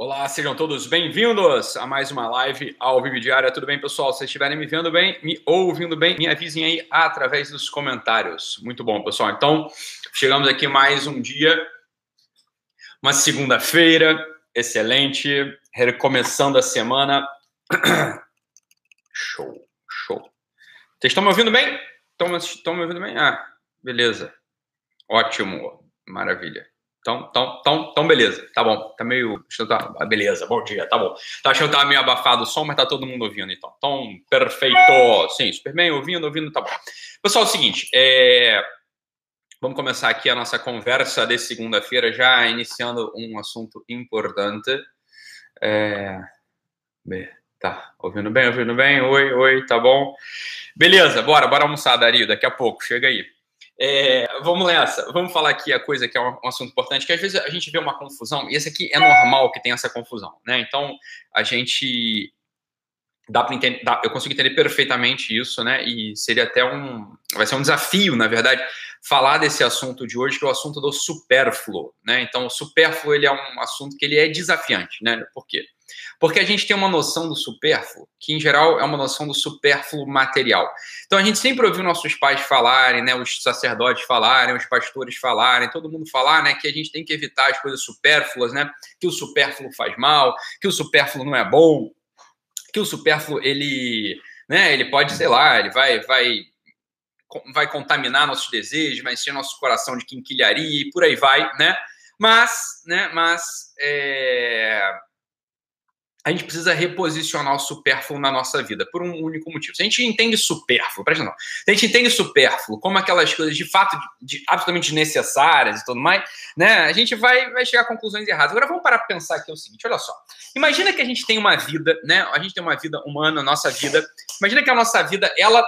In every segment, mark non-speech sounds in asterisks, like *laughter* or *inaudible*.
Olá, sejam todos bem-vindos a mais uma live ao vivo diária. Tudo bem, pessoal? Se estiverem me vendo bem, me ouvindo bem, me avisem aí através dos comentários. Muito bom, pessoal. Então, chegamos aqui mais um dia, uma segunda-feira, excelente, recomeçando a semana. *coughs* Show, show. Vocês estão me ouvindo bem? Estão me ouvindo bem? Ah, beleza. Ótimo, maravilha. Então, então, então, então, beleza, tá bom. Tá meio. Tá, ah, beleza, bom dia, tá bom. Tá achando que tava meio abafado o som, mas tá todo mundo ouvindo, então. Então, perfeito. Sim, super bem, ouvindo, ouvindo, tá bom. Pessoal, é o seguinte, é... vamos começar aqui a nossa conversa de segunda-feira, já iniciando um assunto importante. É... Tá, ouvindo bem, ouvindo bem? Oi, oi, tá bom? Beleza, bora, bora almoçar, Dario, daqui a pouco, chega aí. É, vamos nessa. Vamos falar aqui a coisa que é um, assunto importante, que às vezes a gente vê uma confusão, e esse aqui é normal que tenha essa confusão, né? Então, a gente dá para entender, dá, eu consigo entender perfeitamente isso, né? E seria até um, vai ser um desafio, na verdade, falar desse assunto de hoje, que é o assunto do supérfluo, né? Então, o supérfluo ele é um assunto que ele é desafiante, né? Por quê? Porque a gente tem uma noção do supérfluo, que em geral é uma noção do supérfluo material. Então a gente sempre ouviu nossos pais falarem, né, os sacerdotes falarem, os pastores falarem, todo mundo falar, né, que a gente tem que evitar as coisas supérfluas, né, que o supérfluo faz mal, que o supérfluo não é bom, que o supérfluo ele, né, ele pode, sei lá, ele vai vai vai contaminar nossos desejos, vai encher nosso coração de quinquilharia e por aí vai, né? Mas, né, mas é a gente precisa reposicionar o supérfluo na nossa vida por um único motivo. Se a gente entende supérfluo, presta atenção, se a gente entende supérfluo como aquelas coisas de fato de, de, absolutamente necessárias e tudo mais, né, a gente vai, vai chegar a conclusões erradas. Agora vamos parar para pensar aqui o seguinte, olha só. Imagina que a gente tem uma vida, né, a gente tem uma vida humana, a nossa vida, imagina que a nossa vida, ela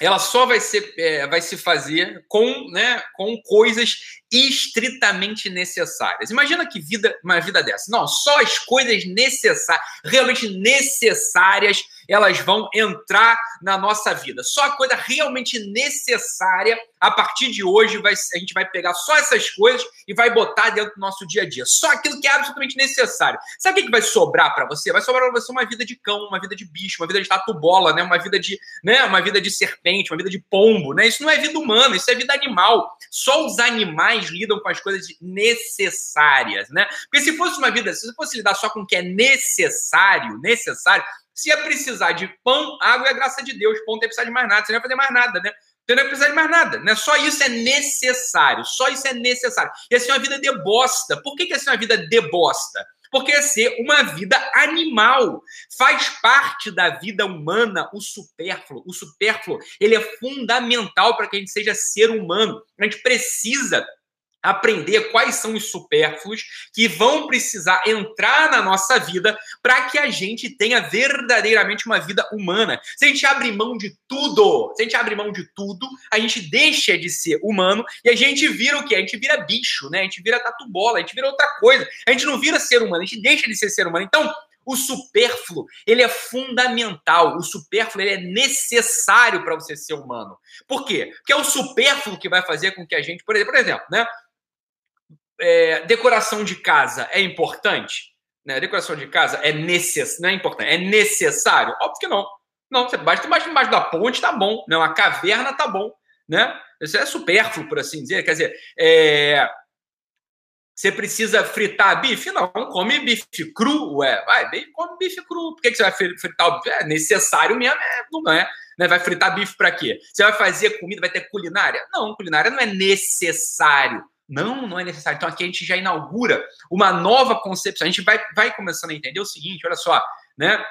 ela só vai, ser, é, vai se fazer com, né, com coisas estritamente necessárias. Imagina que vida, uma vida dessa. Não, só as coisas necessárias, realmente necessárias, elas vão entrar na nossa vida. Só a coisa realmente necessária, a partir de hoje, vai, a gente vai pegar só essas coisas e vai botar dentro do nosso dia a dia. Só aquilo que é absolutamente necessário. Sabe o que vai sobrar para você? Vai sobrar para você uma vida de cão, uma vida de bicho, uma vida de tatu-bola, né? uma vida de, né? uma vida de serpente, uma vida de pombo. Né? Isso não é vida humana, isso é vida animal. Só os animais lidam com as coisas necessárias, né? Porque se fosse uma vida, se fosse lidar só com o que é necessário, necessário, se ia precisar de pão, água e a graça de Deus, pão não ia precisar de mais nada, você não ia fazer mais nada, né? Você não ia precisar de mais nada, né? Só isso é necessário, só isso é necessário. E assim, uma vida de bosta. Por que, que assim, uma vida de bosta? Porque é ser uma vida animal. Faz parte da vida humana o supérfluo. O supérfluo, ele é fundamental para que a gente seja ser humano. A gente precisa aprender quais são os supérfluos que vão precisar entrar na nossa vida para que a gente tenha verdadeiramente uma vida humana. Se a gente abre mão de tudo, se a gente abre mão de tudo, a gente deixa de ser humano e a gente vira o quê? A gente vira bicho, né? A gente vira tatu-bola, a gente vira outra coisa. A gente não vira ser humano, a gente deixa de ser ser humano. Então, o supérfluo, ele é fundamental. O supérfluo ele é necessário para você ser humano. Por quê? Porque é o supérfluo que vai fazer com que a gente, por exemplo, por exemplo né? É, decoração de casa é importante? Né? Decoração de casa é necessário, não é importante, é necessário? Óbvio que não. Não, você basta embaixo, embaixo da ponte, tá bom. Não, a caverna tá bom, né? Isso é supérfluo, por assim dizer. Quer dizer, é... você precisa fritar bife? Não, come bife cru, ué. Vai, come bife cru. Por que, que você vai fritar? É necessário mesmo, é, não é. Né? Vai fritar bife para quê? Você vai fazer comida, vai ter culinária? Não, culinária não é necessário. Não, não é necessário. Então aqui a gente já inaugura uma nova concepção. A gente vai, vai começando a entender o seguinte: olha só, né?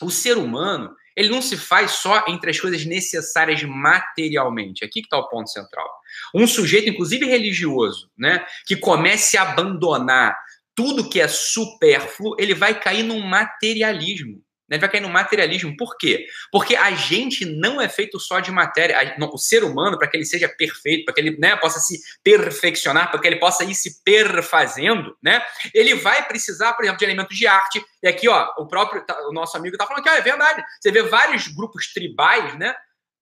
O ser humano ele não se faz só entre as coisas necessárias materialmente. Aqui que está o ponto central. Um sujeito, inclusive religioso, né, que comece a abandonar tudo que é supérfluo, ele vai cair num materialismo. Né? Vai cair no materialismo. Por quê? Porque a gente não é feito só de matéria. O ser humano, para que ele seja perfeito, para que ele né, possa se perfeccionar, para que ele possa ir se perfazendo, né? Ele vai precisar, por exemplo, de elementos de arte. E aqui, ó, o próprio, o nosso amigo está falando que ó, é verdade. Você vê vários grupos tribais, né?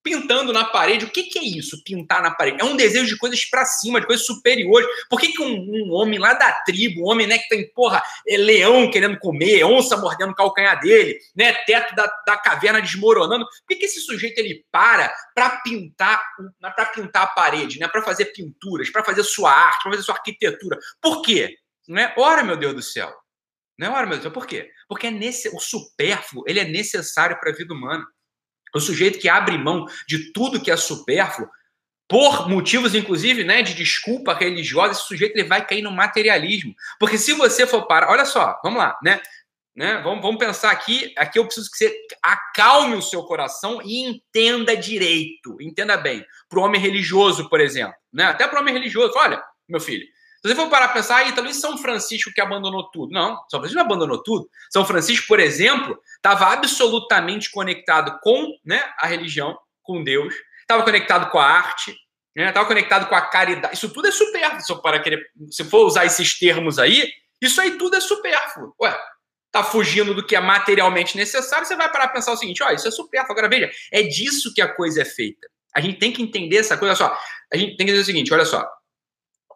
Pintando na parede. O que, que é isso, pintar na parede? É um desejo de coisas para cima, de coisas superiores. Por que, que um, um, homem lá da tribo, um homem né, que tem, porra, é leão querendo comer, onça mordendo o calcanhar dele, né, teto da, da caverna desmoronando, por que, que esse sujeito ele para para pintar, para pintar a parede, né, para fazer pinturas, para fazer sua arte, para fazer sua arquitetura? Por quê? Né? Ora, meu Deus do céu. Não é hora, meu Deus. Por quê? Porque é nesse, o supérfluo ele é necessário para a vida humana. O sujeito que abre mão de tudo que é supérfluo, por motivos, inclusive, né, de desculpa religiosa, esse sujeito ele vai cair no materialismo. Porque se você for para. Olha só, vamos lá, né? né? Vamos, vamos pensar aqui. Aqui eu preciso que você acalme o seu coração e entenda direito. Entenda bem. Para o homem religioso, por exemplo. Né? Até para o homem religioso. Olha, meu filho, se você for parar a pensar, aí talvez São Francisco que abandonou tudo. Não, São Francisco não abandonou tudo. São Francisco, por exemplo, estava absolutamente conectado com né, a religião, com Deus, estava conectado com a arte, estava né, conectado com a caridade. Isso tudo é supérfluo. Para se for usar esses termos aí, isso aí tudo é supérfluo. Ué, tá fugindo do que é materialmente necessário, você vai parar a pensar o seguinte: ó, isso é supérfluo. Agora veja, é disso que a coisa é feita. A gente tem que entender essa coisa. Olha só, a gente tem que dizer o seguinte: olha só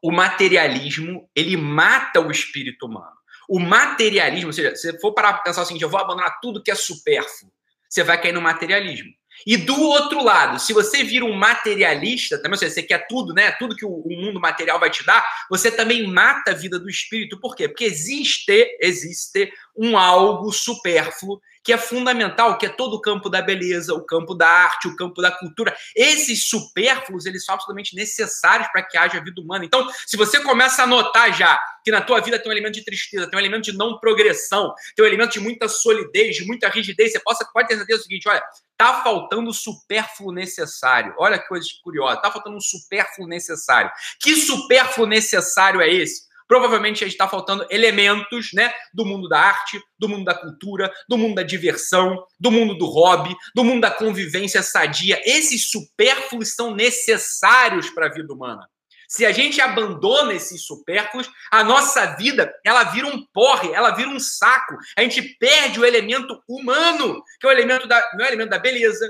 o materialismo ele mata o espírito humano. O materialismo, ou seja, se for para pensar o seguinte, eu vou abandonar tudo que é supérfluo, você vai cair no materialismo. E do outro lado, se você vira um materialista, também, ou seja, você quer tudo, né? Tudo que o, mundo material vai te dar, você também mata a vida do espírito. Por quê? Porque existe, existe um algo supérfluo que é fundamental, que é todo o campo da beleza, o campo da arte, o campo da cultura. Esses supérfluos, eles são absolutamente necessários para que haja vida humana. Então, se você começa a notar já que na tua vida tem um elemento de tristeza, tem um elemento de não progressão, tem um elemento de muita solidez, de muita rigidez, você possa, pode ter certeza do seguinte, olha, tá faltando o supérfluo necessário. Olha que coisa curiosa, tá faltando um supérfluo necessário. Que supérfluo necessário é esse? Provavelmente a gente está faltando elementos né, do mundo da arte, do mundo da cultura, do mundo da diversão, do mundo do hobby, do mundo da convivência sadia. Esses supérfluos são necessários para a vida humana. Se a gente abandona esses supérfluos, a nossa vida ela vira um porre, ela vira um saco. A gente perde o elemento humano, que é o elemento da, não é o elemento da beleza,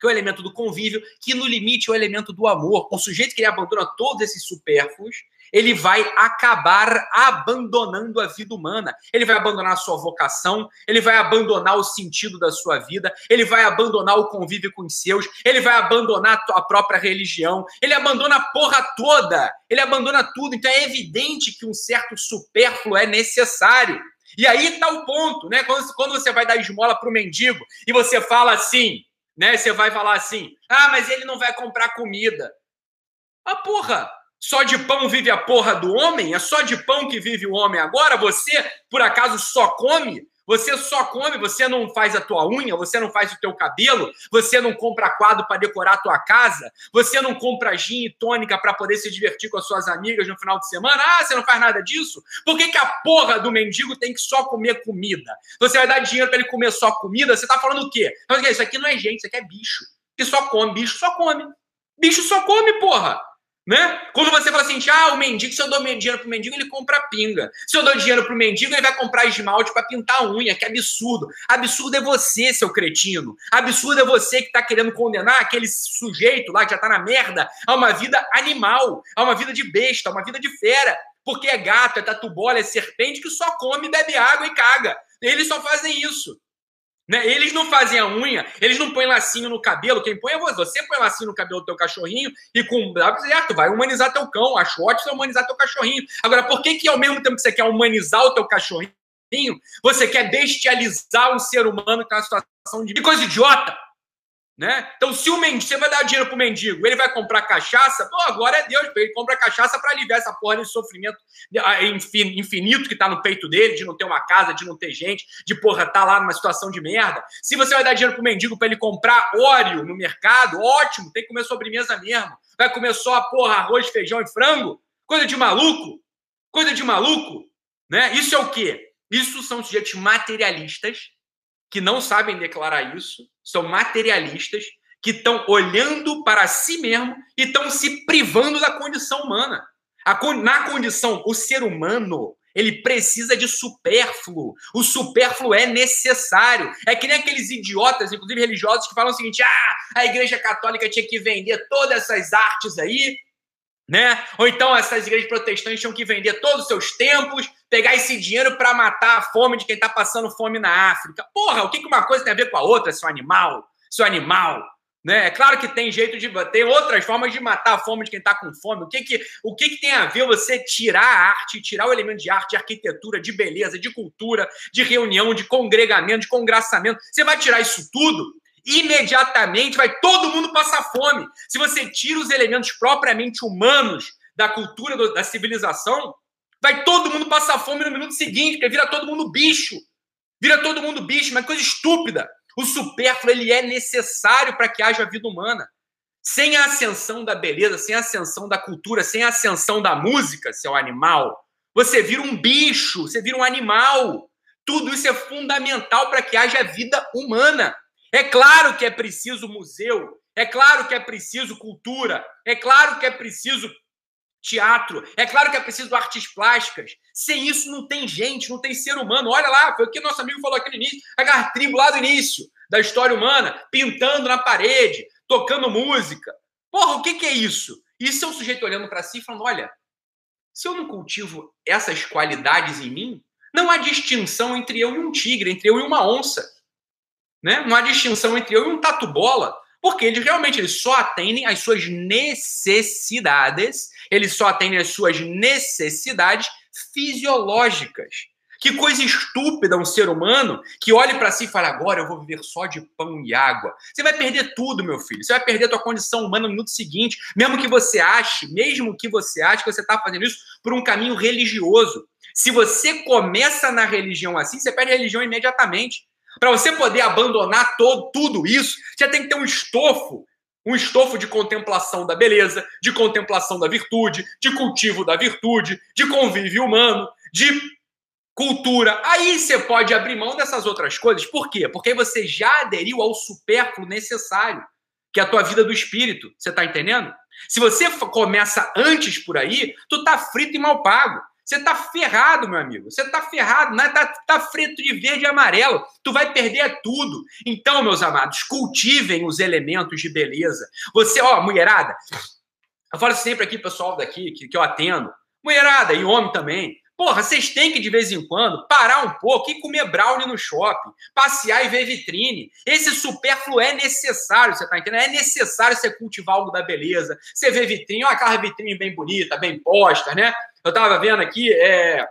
que é o elemento do convívio, que no limite é o elemento do amor. O sujeito que abandona todos esses supérfluos, ele vai acabar abandonando a vida humana. Ele vai abandonar a sua vocação, ele vai abandonar o sentido da sua vida, ele vai abandonar o convívio com os seus, ele vai abandonar a própria religião, ele abandona a porra toda, ele abandona tudo. Então é evidente que um certo supérfluo é necessário. E aí está o ponto, né? Quando, quando você vai dar esmola para o mendigo e você fala assim, né? Você vai falar assim: ah, mas ele não vai comprar comida. Ah, porra, só de pão vive a porra do homem? É só de pão que vive o homem agora? Você, por acaso, só come? Você só come, você não faz a tua unha, você não faz o teu cabelo, você não compra quadro para decorar a tua casa, você não compra gin e tônica para poder se divertir com as suas amigas no final de semana. Ah, você não faz nada disso? Por que, que a porra do mendigo tem que só comer comida? Você vai dar dinheiro para ele comer só comida? Você tá falando o quê? Isso aqui não é gente, isso aqui é bicho. Que só come, bicho só come. Bicho só come, porra. Né? Quando você fala assim, ah, o mendigo, se eu dou dinheiro pro mendigo, ele compra pinga. Se eu dou dinheiro pro mendigo, ele vai comprar esmalte para pintar a unha. Que absurdo. Absurdo é você, seu cretino. Absurdo é você que tá querendo condenar aquele sujeito lá que já tá na merda a uma vida animal, a uma vida de besta, a uma vida de fera. Porque é gato, é tatu bola, é serpente que só come, bebe água e caga. Eles só fazem isso. Né? Eles não fazem a unha, eles não põem lacinho no cabelo. Quem põe é você. Você põe lacinho no cabelo do teu cachorrinho e com certo, vai humanizar teu cão. Acho ótimo você humanizar teu cachorrinho. Agora, por que, que ao mesmo tempo que você quer humanizar o teu cachorrinho, você quer bestializar um ser humano que está numa situação de. Que coisa idiota! Né? Então, se o mendigo, você vai dar dinheiro pro mendigo, ele vai comprar cachaça, pô, agora é Deus, ele compra cachaça para aliviar essa porra de sofrimento ah, infinito que tá no peito dele, de não ter uma casa, de não ter gente, de porra, tá lá numa situação de merda. Se você vai dar dinheiro pro mendigo para ele comprar óleo no mercado, ótimo, tem que comer sobremesa mesmo. Vai comer só, porra, arroz, feijão e frango? Coisa de maluco? Coisa de maluco? Né? Isso é o quê? Isso são sujeitos materialistas que não sabem declarar isso, são materialistas, que estão olhando para si mesmo e estão se privando da condição humana. Na condição, o ser humano, Ele precisa de supérfluo. O supérfluo é necessário. É que nem aqueles idiotas, inclusive religiosos, que falam o seguinte: ah, a igreja católica tinha que vender todas essas artes aí, né? Ou então essas igrejas protestantes tinham que vender todos os seus templos, pegar esse dinheiro para matar a fome de quem está passando fome na África. Porra, o que uma coisa tem a ver com a outra, seu animal? Seu animal. Né? É claro que tem jeito de. Tem outras formas de matar a fome de quem está com fome. O que, que, o que, que tem a ver você tirar a arte, tirar o elemento de arte, de arquitetura, de beleza, de cultura, de reunião, de congregamento, de congraçamento? Você vai tirar isso tudo? Imediatamente vai todo mundo passar fome. Se você tira os elementos propriamente humanos da cultura, da civilização, vai todo mundo passar fome no minuto seguinte, porque vira todo mundo bicho. Vira todo mundo bicho, uma coisa estúpida. O supérfluo ele é necessário para que haja vida humana. Sem a ascensão da beleza, sem a ascensão da cultura, sem a ascensão da música, seu animal, você vira um bicho, você vira um animal. Tudo isso é fundamental para que haja vida humana. É claro que é preciso museu, é claro que é preciso cultura, é claro que é preciso teatro. É claro que é preciso artes plásticas. Sem isso não tem gente, não tem ser humano. Olha lá, foi o que nosso amigo falou aqui no início, a tribo lá do início da história humana, pintando na parede, tocando música. Porra, o que, que é isso? Isso é um sujeito olhando para si e falando: olha, se eu não cultivo essas qualidades em mim, não há distinção entre eu e um tigre, entre eu e uma onça. Né? Não há distinção entre eu e um tatu-bola porque eles realmente eles só atendem às suas necessidades, eles só atendem às suas necessidades fisiológicas. Que coisa estúpida um ser humano que olhe para si e fale: agora eu vou viver só de pão e água. Você vai perder tudo, meu filho. Você vai perder a tua condição humana no minuto seguinte, mesmo que você ache, mesmo que você ache que você está fazendo isso por um caminho religioso. Se você começa na religião assim, você perde a religião imediatamente. Para você poder abandonar todo, tudo isso, você tem que ter um estofo, um estofo de contemplação da beleza, de contemplação da virtude, de cultivo da virtude, de convívio humano, de cultura. Aí você pode abrir mão dessas outras coisas. Por quê? Porque você já aderiu ao supérfluo necessário, que é a tua vida do espírito. Você está entendendo? Se você começa antes por aí, tu tá frito e mal pago. Você tá ferrado, meu amigo. Você tá ferrado, né? tá, tá frito de verde e amarelo. Tu vai perder tudo. Então, meus amados, cultivem os elementos de beleza. Você, ó, mulherada, eu falo sempre aqui, pessoal daqui, que, que eu atendo, mulherada e homem também. Porra, vocês têm que, de vez em quando, parar um pouco e comer brownie no shopping, passear e ver vitrine. Esse supérfluo é necessário, você tá entendendo? É necessário você cultivar algo da beleza. Você vê vitrine, ó, aquela vitrine bem bonita, bem posta, né? Eu tava vendo aqui, é,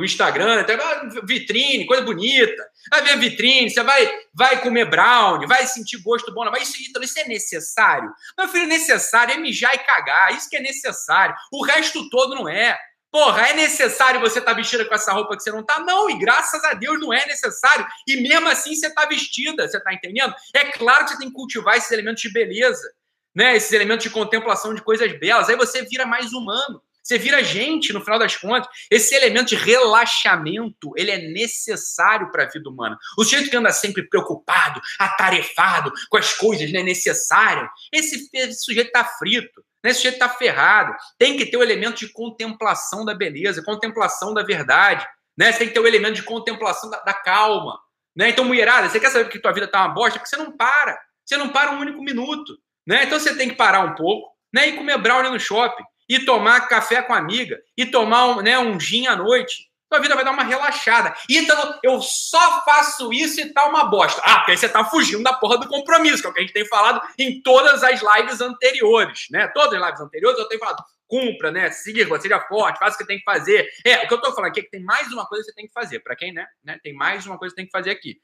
o Instagram, até vitrine, coisa bonita. Vai ver vitrine, você vai, vai comer brownie, vai sentir gosto bom. Mas isso, então, isso é necessário? Meu filho, necessário é mijar e cagar. Isso que é necessário. O resto todo não é. Porra, é necessário você estar tá vestida com essa roupa que você não tá? Não, e graças a Deus não é necessário. E mesmo assim você tá vestida, você tá entendendo? É claro que você tem que cultivar esses elementos de beleza, né? Esses elementos de contemplação de coisas belas. Aí você vira mais humano. Você vira gente, no final das contas. Esse elemento de relaxamento, ele é necessário para a vida humana. O sujeito que anda sempre preocupado, atarefado com as coisas né, necessárias, esse, esse sujeito está frito. Né? Esse sujeito está ferrado. Tem que ter o elemento de contemplação da beleza, contemplação da verdade. Né? Você tem que ter o elemento de contemplação da, da calma. Né? Então, mulherada, você quer saber que tua vida está uma bosta? Porque você não para. Você não para um único minuto. Né? Então, você tem que parar um pouco né? e comer brownie no shopping e tomar café com a amiga, e tomar um, né, um gin à noite. Sua vida vai dar uma relaxada. Então, eu só faço isso e tá uma bosta. Ah, porque aí você tá fugindo da porra do compromisso, que é o que a gente tem falado em todas as lives anteriores, né? Todas as lives anteriores eu tenho falado, cumpra, né? Siga, seja forte, faça o que tem que fazer. É, o que eu tô falando aqui é que tem mais uma coisa que você tem que fazer. Para quem, né? né? Tem mais uma coisa que tem que fazer aqui.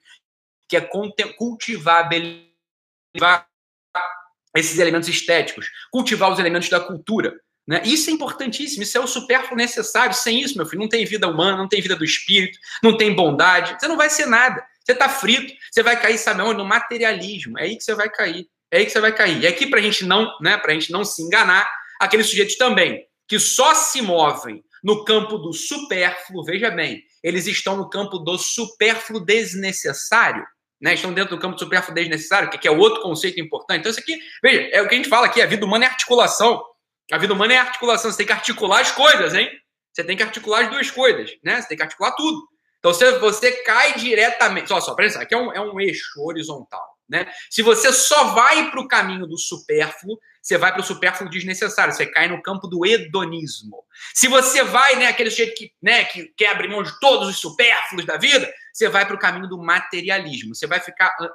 Que é cultivar, esses elementos estéticos, cultivar os elementos da cultura. Né? Isso é importantíssimo, isso é o supérfluo necessário. Sem isso, meu filho, não tem vida humana, não tem vida do espírito, não tem bondade, você não vai ser nada. Você está frito, você vai cair, sabe onde? No materialismo. É aí que você vai cair. É aí que você vai cair. E aqui, para gente não, né, a gente não se enganar, aqueles sujeitos também que só se movem no campo do supérfluo, veja bem, eles estão no campo do supérfluo desnecessário. Né, estão dentro do campo do supérfluo desnecessário, que é outro conceito importante. Então, isso aqui, veja, é o que a gente fala aqui: a vida humana é articulação. A vida humana é articulação, você tem que articular as coisas, hein? Você tem que articular as duas coisas, né? Você tem que articular tudo. Então, você, você cai diretamente. Só, só, presta aqui é um, é um eixo horizontal. Né? Se você só vai para o caminho do supérfluo, você vai para o supérfluo desnecessário, você cai no campo do hedonismo. Se você vai, né, aquele jeito que, né, que quer abrir mão de todos os supérfluos da vida, você vai para o caminho do materialismo. Você vai ficar ah,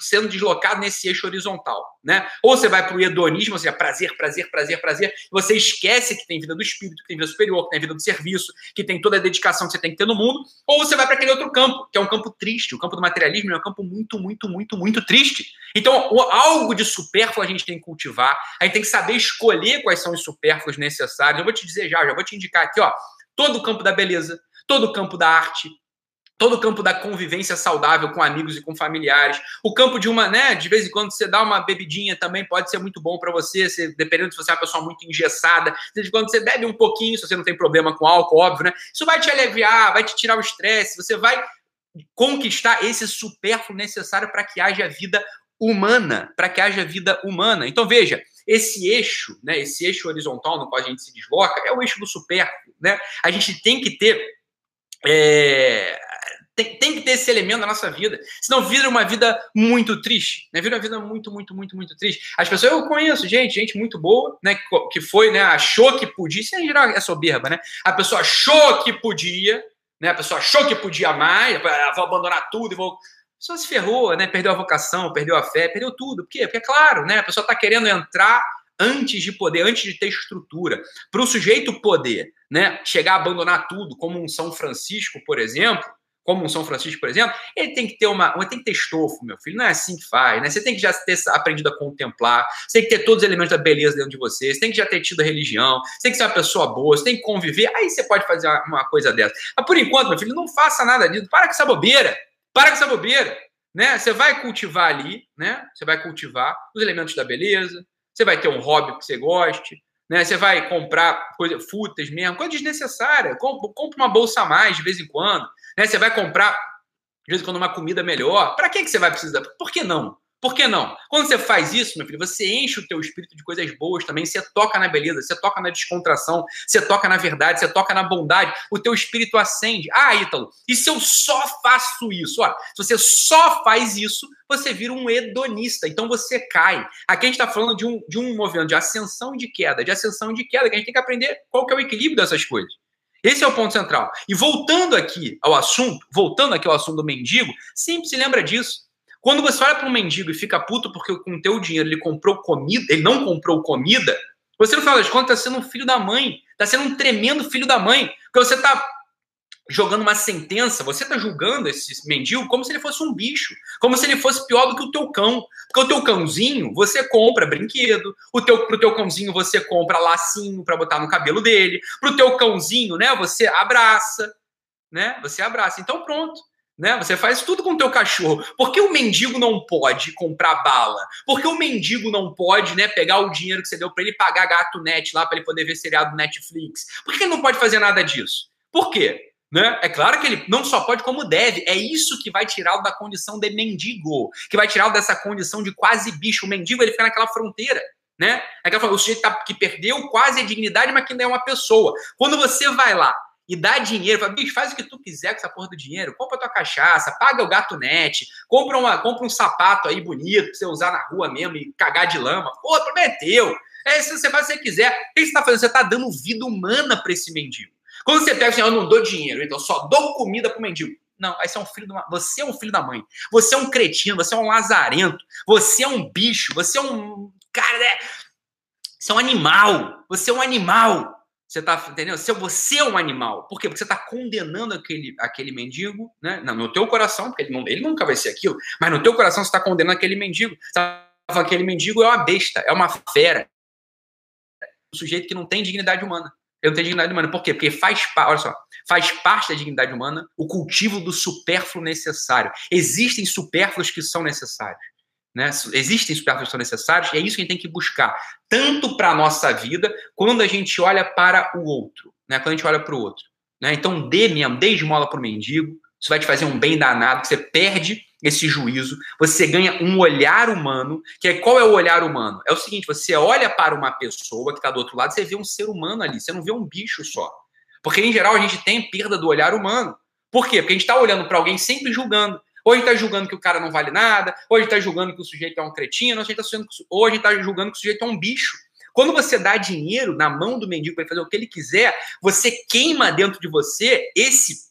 sendo deslocado nesse eixo horizontal, né? Ou você vai para o hedonismo, ou seja, prazer, prazer, prazer, prazer. Você esquece que tem vida do espírito, que tem vida superior, que tem vida do serviço, que tem toda a dedicação que você tem que ter no mundo. Ou você vai para aquele outro campo, que é um campo triste. O campo do materialismo é um campo muito, muito, muito, muito triste. Então, algo de supérfluo a gente tem que cultivar. A gente tem que saber escolher quais são os supérfluos necessários. Eu vou te dizer já, já vou te indicar aqui, ó, todo o campo da beleza, todo o campo da arte, todo o campo da convivência saudável com amigos e com familiares, o campo de uma, né, de vez em quando você dá uma bebidinha também pode ser muito bom para você, se, dependendo se você é uma pessoa muito engessada, de vez em quando você bebe um pouquinho, se você não tem problema com álcool, óbvio, né? Isso vai te aliviar, vai te tirar o estresse, você vai conquistar esse supérfluo necessário para que haja vida humana, para que haja vida humana. Então veja, esse eixo, né, esse eixo horizontal no qual a gente se desloca é o eixo do supérfluo, né? A gente tem que ter é, tem, tem, que ter esse elemento na nossa vida. Senão vira uma vida muito triste. Né? Vira uma vida muito, muito, muito, muito triste. As pessoas, eu conheço gente, gente muito boa, né? Que foi, né? Achou que podia. Isso em geral é soberba, né? A pessoa achou que podia, né? A pessoa achou que podia mais, ah, vou abandonar tudo e vou. Pessoa se ferrou, né? Perdeu a vocação, perdeu a fé, perdeu tudo. Por quê? Porque, é claro, né? A pessoa está querendo entrar antes de poder, antes de ter estrutura. Para o sujeito poder né, chegar a abandonar tudo, como um São Francisco, por exemplo, como um São Francisco, por exemplo, ele tem que ter uma, tem que ter estofo, meu filho. Não é assim que faz, né? Você tem que já ter aprendido a contemplar, você tem que ter todos os elementos da beleza dentro de você, você tem que já ter tido a religião, você tem que ser uma pessoa boa, você tem que conviver. Aí você pode fazer uma coisa dessa. Mas por enquanto, meu filho, não faça nada disso. Para com essa bobeira. Para com essa bobeira. Né? Você vai cultivar ali, né? Você vai cultivar os elementos da beleza, você vai ter um hobby que você goste, né? Você vai comprar coisa, frutas mesmo, coisa desnecessária. Compra uma bolsa a mais de vez em quando. Né? Você vai comprar, de vez em quando, uma comida melhor. Para que, que você vai precisar? Por que não? Por que não? Quando você faz isso, meu filho, você enche o teu espírito de coisas boas também, você toca na beleza, você toca na descontração, você toca na verdade, você toca na bondade, o teu espírito acende. Ah, Ítalo, e se eu só faço isso? Olha, se você só faz isso, você vira um hedonista, então você cai. Aqui a gente está falando de um, de um movimento de ascensão e de queda, de ascensão e de queda, que a gente tem que aprender qual que é o equilíbrio dessas coisas. Esse é o ponto central. E voltando aqui ao assunto, voltando aqui ao assunto do mendigo, sempre se lembra disso. Quando você olha para um mendigo e fica puto porque com o teu dinheiro ele comprou comida, ele não comprou comida, você no final das contas está sendo um filho da mãe, está sendo um tremendo filho da mãe, porque você está jogando uma sentença, você está julgando esse mendigo como se ele fosse um bicho, como se ele fosse pior do que o teu cão. Porque o teu cãozinho, você compra brinquedo, o teu, pro teu cãozinho você compra lacinho para botar no cabelo dele, pro teu cãozinho, né, você abraça, né? Você abraça. Então pronto. Né? Você faz tudo com o teu cachorro. Por que o mendigo não pode comprar bala? Por que o mendigo não pode, né, pegar o dinheiro que você deu para ele pagar gato net lá para ele poder ver seriado Netflix? Por que ele não pode fazer nada disso? Por quê? Né? É claro que ele não só pode, como deve. É isso que vai tirá-lo da condição de mendigo, que vai tirá-lo dessa condição de quase bicho. O mendigo ele fica naquela fronteira. Né? Aquela, o sujeito tá, que perdeu quase a dignidade, mas que ainda é uma pessoa. Quando você vai lá e dá dinheiro, fala, bicho, faz o que tu quiser com essa porra do dinheiro, compra tua cachaça, paga o gato net, compra, uma, compra um sapato aí bonito pra você usar na rua mesmo e cagar de lama. Pô, problema é se você faz o que você quiser. O que você tá fazendo? Você tá dando vida humana para esse mendigo. Quando você pega assim, eu não dou dinheiro, então só dou comida pro mendigo. Não, aí você é um filho uma... Você é um filho da mãe. Você é um cretino, você é um lazarento, você é um bicho, você é um. Cara, é... você é um animal. Você é um animal. Você tá, entendeu? Se você é um animal. Por quê? Porque você está condenando aquele, aquele mendigo, né? Não, no teu coração, porque ele, não, ele nunca vai ser aquilo, mas no teu coração você está condenando aquele mendigo. Tá aquele mendigo é uma besta, é uma fera. Um sujeito que não tem dignidade humana. Ele não tem dignidade humana. Por quê? Porque faz, olha só, faz parte da dignidade humana o cultivo do supérfluo necessário. Existem supérfluos que são necessários. Né? Existem supérfluos que são necessários e é isso que a gente tem que buscar, tanto para a nossa vida, quando a gente olha para o outro, né? quando a gente olha para o outro. Né? Então, dê mesmo, dê esmola para o mendigo, isso vai te fazer um bem danado, você perde esse juízo, você ganha um olhar humano, que é qual é o olhar humano? É o seguinte, você olha para uma pessoa que está do outro lado, você vê um ser humano ali, você não vê um bicho só. Porque, em geral, a gente tem perda do olhar humano. Por quê? Porque a gente está olhando para alguém sempre julgando. Gente está julgando que o cara não vale nada, gente está julgando que o sujeito é um cretino, ou a gente está tá julgando que o sujeito é um bicho. Quando você dá dinheiro na mão do mendigo para ele fazer o que ele quiser, você queima dentro de você esse,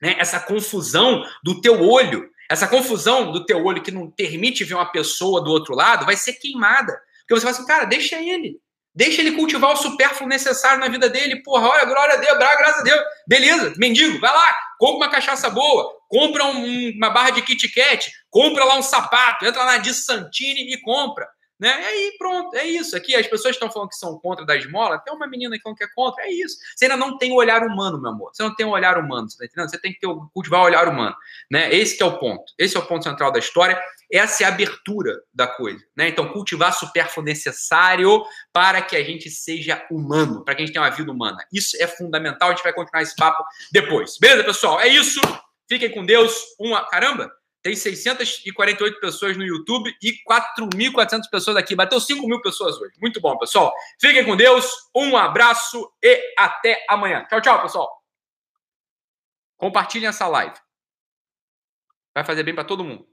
né, essa confusão do teu olho. Essa confusão do teu olho que não permite ver uma pessoa do outro lado vai ser queimada. Porque você fala assim, cara, deixa ele. Deixa ele cultivar o supérfluo necessário na vida dele. Porra, olha, glória a Deus, graças a Deus. Beleza, mendigo, vai lá, compra uma cachaça boa, compra um, uma barra de Kit Kat, compra lá um sapato, entra lá na de Santini e compra. Né? E aí, pronto, é isso. Aqui as pessoas estão falando que são contra da esmola, tem uma menina que não quer contra, é isso. Você ainda não tem o olhar humano, meu amor. Você não tem o olhar humano, você tá entendendo? Você tem que ter, cultivar o olhar humano. Né? Esse é o ponto. Esse é o ponto central da história. Essa é a abertura da coisa. Né? Então, cultivar supérfluo necessário para que a gente seja humano, para que a gente tenha uma vida humana. Isso é fundamental. A gente vai continuar esse papo depois. Beleza, pessoal? É isso. Fiquem com Deus. Uma. Caramba! Tem 648 pessoas no YouTube e 4.400 pessoas aqui. Bateu 5 mil pessoas hoje. Muito bom, pessoal. Fiquem com Deus. Um abraço e até amanhã. Tchau, tchau, pessoal. Compartilhem essa live. Vai fazer bem para todo mundo.